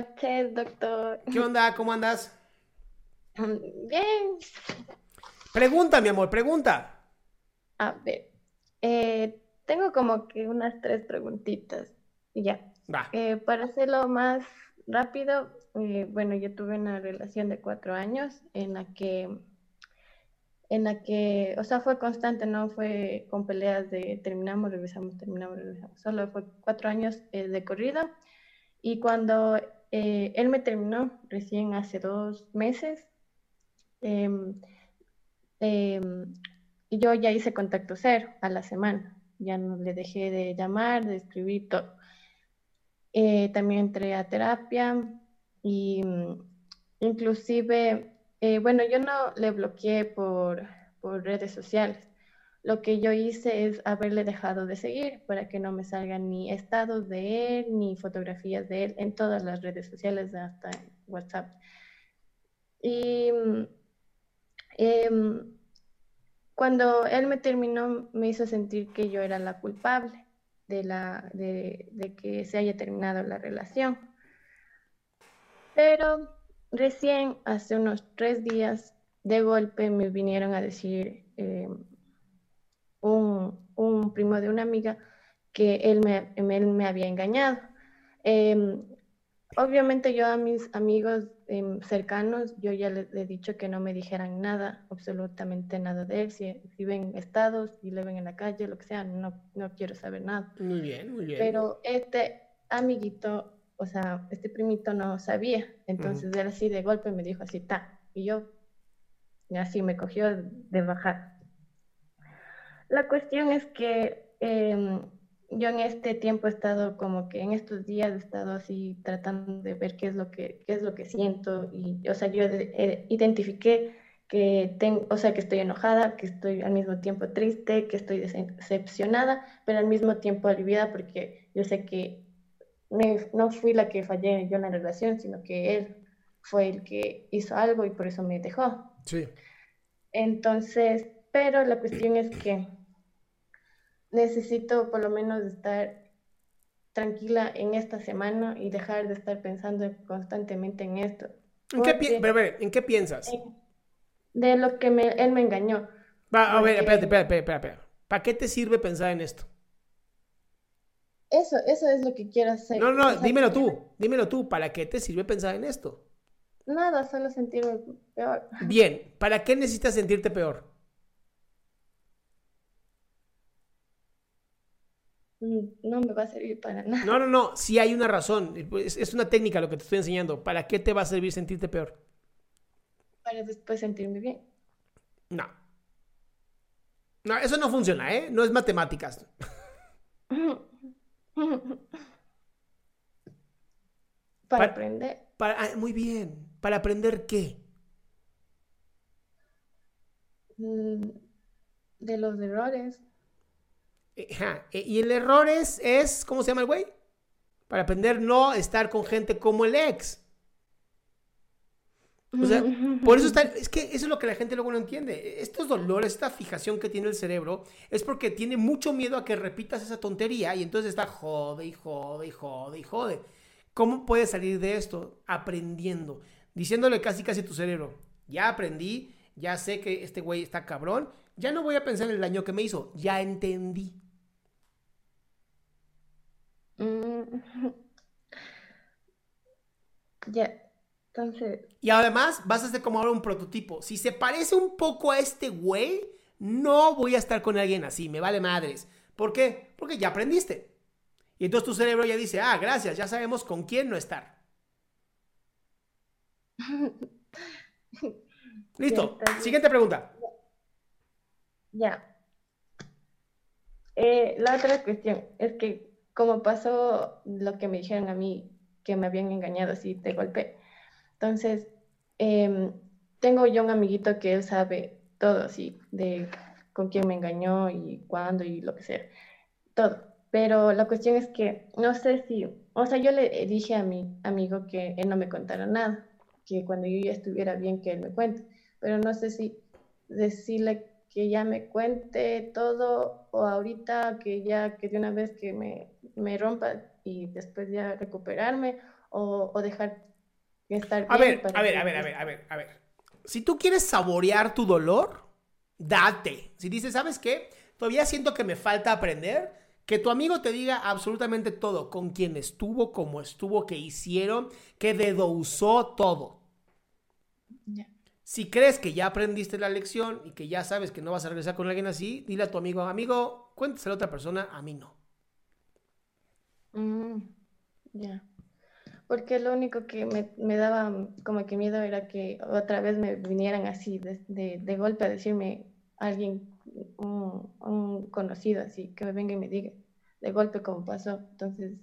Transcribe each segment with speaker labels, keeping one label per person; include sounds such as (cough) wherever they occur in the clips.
Speaker 1: Noches, doctor.
Speaker 2: ¿Qué onda? ¿Cómo andas?
Speaker 1: Bien.
Speaker 2: Pregunta, mi amor, pregunta.
Speaker 1: A ver, eh, tengo como que unas tres preguntitas. Y ya.
Speaker 2: Va.
Speaker 1: Eh, para hacerlo más rápido, eh, bueno, yo tuve una relación de cuatro años en la que, en la que, o sea, fue constante, no fue con peleas de terminamos, regresamos, terminamos, regresamos. Solo fue cuatro años de corrido. Y cuando eh, él me terminó, recién hace dos meses, em, em, yo ya hice contacto cero a la semana. Ya no le dejé de llamar, de escribir todo. Eh, también entré a terapia y mm, inclusive, eh, bueno, yo no le bloqueé por, por redes sociales. Lo que yo hice es haberle dejado de seguir para que no me salgan ni estados de él, ni fotografías de él en todas las redes sociales, hasta en WhatsApp. Y em, cuando él me terminó, me hizo sentir que yo era la culpable de, la, de, de que se haya terminado la relación. Pero recién, hace unos tres días, de golpe me vinieron a decir em, un, un primo de una amiga que él me, él me había engañado. Em, obviamente yo a mis amigos em, cercanos, yo ya les he dicho que no me dijeran nada, absolutamente nada de él. Si, si ven estados, si le ven en la calle, lo que sea, no, no quiero saber nada.
Speaker 2: Muy bien, muy bien.
Speaker 1: Pero este amiguito, o sea, este primito no sabía. Entonces él así de golpe me dijo así, ta. Y yo, y así me cogió de bajar. La cuestión es que em, yo en este tiempo he estado como que en estos días he estado así tratando de ver qué es lo que, qué es lo que siento y, o sea, yo eh, identifiqué que tengo, o sea, que estoy enojada, que estoy al mismo tiempo triste, que estoy dece- decepcionada, pero al mismo tiempo aliviada porque yo sé que no fui la que fallé yo en la relación, sino que él fue el que hizo algo y por eso me dejó.
Speaker 2: Sí.
Speaker 1: Entonces, pero la cuestión es que necesito por lo menos estar tranquila en esta semana y dejar de estar pensando constantemente en esto.
Speaker 2: ¿En qué, pi-
Speaker 1: Porque
Speaker 2: pero, a ver, ¿en qué piensas?
Speaker 1: de lo que me, él me engañó.
Speaker 2: Va, a ver, espérate, espérate, espérate, espérate. ¿Para qué te sirve pensar en esto?
Speaker 1: Eso, eso es lo que quiero hacer.
Speaker 2: No, no,
Speaker 1: O sea,
Speaker 2: dímelo tú, dímelo tú, ¿para qué te sirve pensar en esto?
Speaker 1: Nada, solo sentirme peor.
Speaker 2: Bien, ¿para qué necesitas sentirte peor?
Speaker 1: No me va a servir para nada.
Speaker 2: No, no, no, sí hay una razón, es, es una técnica lo que te estoy enseñando. ¿Para qué te va a servir sentirte peor?
Speaker 1: Para después sentirme bien.
Speaker 2: No. No, eso no funciona, ¿eh? No es matemáticas. (laughs)
Speaker 1: Para
Speaker 2: Pa-
Speaker 1: aprender.
Speaker 2: Para, ah, muy bien. ¿Para aprender qué?
Speaker 1: mm, De los errores.
Speaker 2: Eh, ajá, eh, Y el error es, es, ¿cómo se llama el güey? Para aprender no estar con gente como el ex. O sea, por eso está, es que eso es lo que la gente luego no entiende. Estos dolores, esta fijación que tiene el cerebro, es porque tiene mucho miedo a que repitas esa tontería y entonces está jode y jode y jode y jode. ¿Cómo puedes salir de esto? Aprendiendo, diciéndole casi casi a tu cerebro, ya aprendí, ya sé que este güey está cabrón, ya no voy a pensar en el daño que me hizo, ya entendí.
Speaker 1: Mm. (laughs) Ya, entonces,
Speaker 2: Y además vas a hacer como ahora un prototipo. Si se parece un poco a este güey, no voy a estar con alguien así, me vale madres. ¿Por qué? Porque ya aprendiste. Y entonces tu cerebro ya dice, ah, gracias, ya sabemos con quién no estar. (laughs) Listo. Siguiente pregunta.
Speaker 1: ya. Eh, la otra cuestión es que como pasó lo que me dijeron a mí, que me habían engañado así de golpe, entonces em, tengo yo un amiguito que él sabe todo así, de con quién me engañó y cuándo y lo que sea, todo. Pero la cuestión es que no sé si, o sea, yo le dije a mi amigo que él no me contara nada, que cuando yo ya estuviera bien que él me cuente, pero no sé si decirle que ya me cuente todo o ahorita que ya, que de una vez que me, me rompa y después ya recuperarme o, o dejar de estar
Speaker 2: A
Speaker 1: bien
Speaker 2: ver, a ver,
Speaker 1: que-
Speaker 2: a ver, a ver, a ver, a ver. Si tú quieres saborear tu dolor, date. Si dices, ¿sabes qué? Todavía siento que me falta aprender. Que tu amigo te diga absolutamente todo, con quién estuvo, cómo estuvo, qué hicieron, qué dedo usó, todo.
Speaker 1: Ya.
Speaker 2: Si crees que ya aprendiste la lección y que ya sabes que no vas a regresar con alguien así, dile a tu amigo, amigo, cuéntaselo a otra persona, a mí no.
Speaker 1: Mm, ya. Porque lo único que me, me daba como que miedo era que otra vez me vinieran así de, de, de golpe a decirme alguien, un, un conocido así, que me venga y me diga de golpe como pasó. Entonces,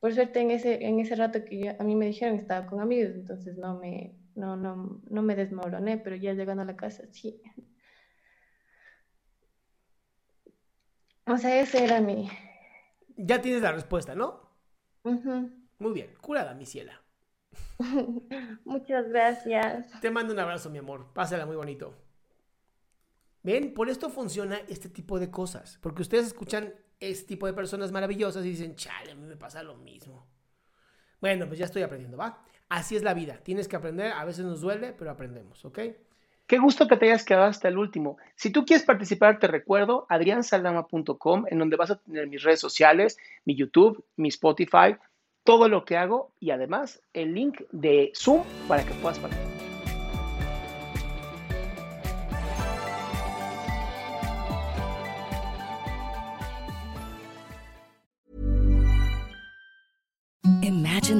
Speaker 1: por suerte en ese, en ese rato que yo- a mí me dijeron estaba con amigos, entonces no me, no, no, no me desmoroné, pero ya llegando a la casa, sí. O sea, ese era mi...
Speaker 2: Ya tienes la respuesta, ¿no? Muy bien, curada, mi ciela. (laughs)
Speaker 1: Muchas gracias.
Speaker 2: Te mando un abrazo, mi amor. Pásala muy bonito. ¿Ven? Por esto funciona este tipo de cosas. Porque ustedes escuchan este tipo de personas maravillosas y dicen, chale, a mí me pasa lo mismo. Bueno, pues ya estoy aprendiendo, ¿va? Así es la vida. Tienes que aprender. A veces nos duele, pero aprendemos, ¿ok?
Speaker 3: Qué gusto que te hayas quedado hasta el último. Si tú quieres participar, te recuerdo adriansaldama.com, en donde vas a tener mis redes sociales, mi YouTube, mi Spotify, todo lo que hago y además el link de Zoom para que puedas participar.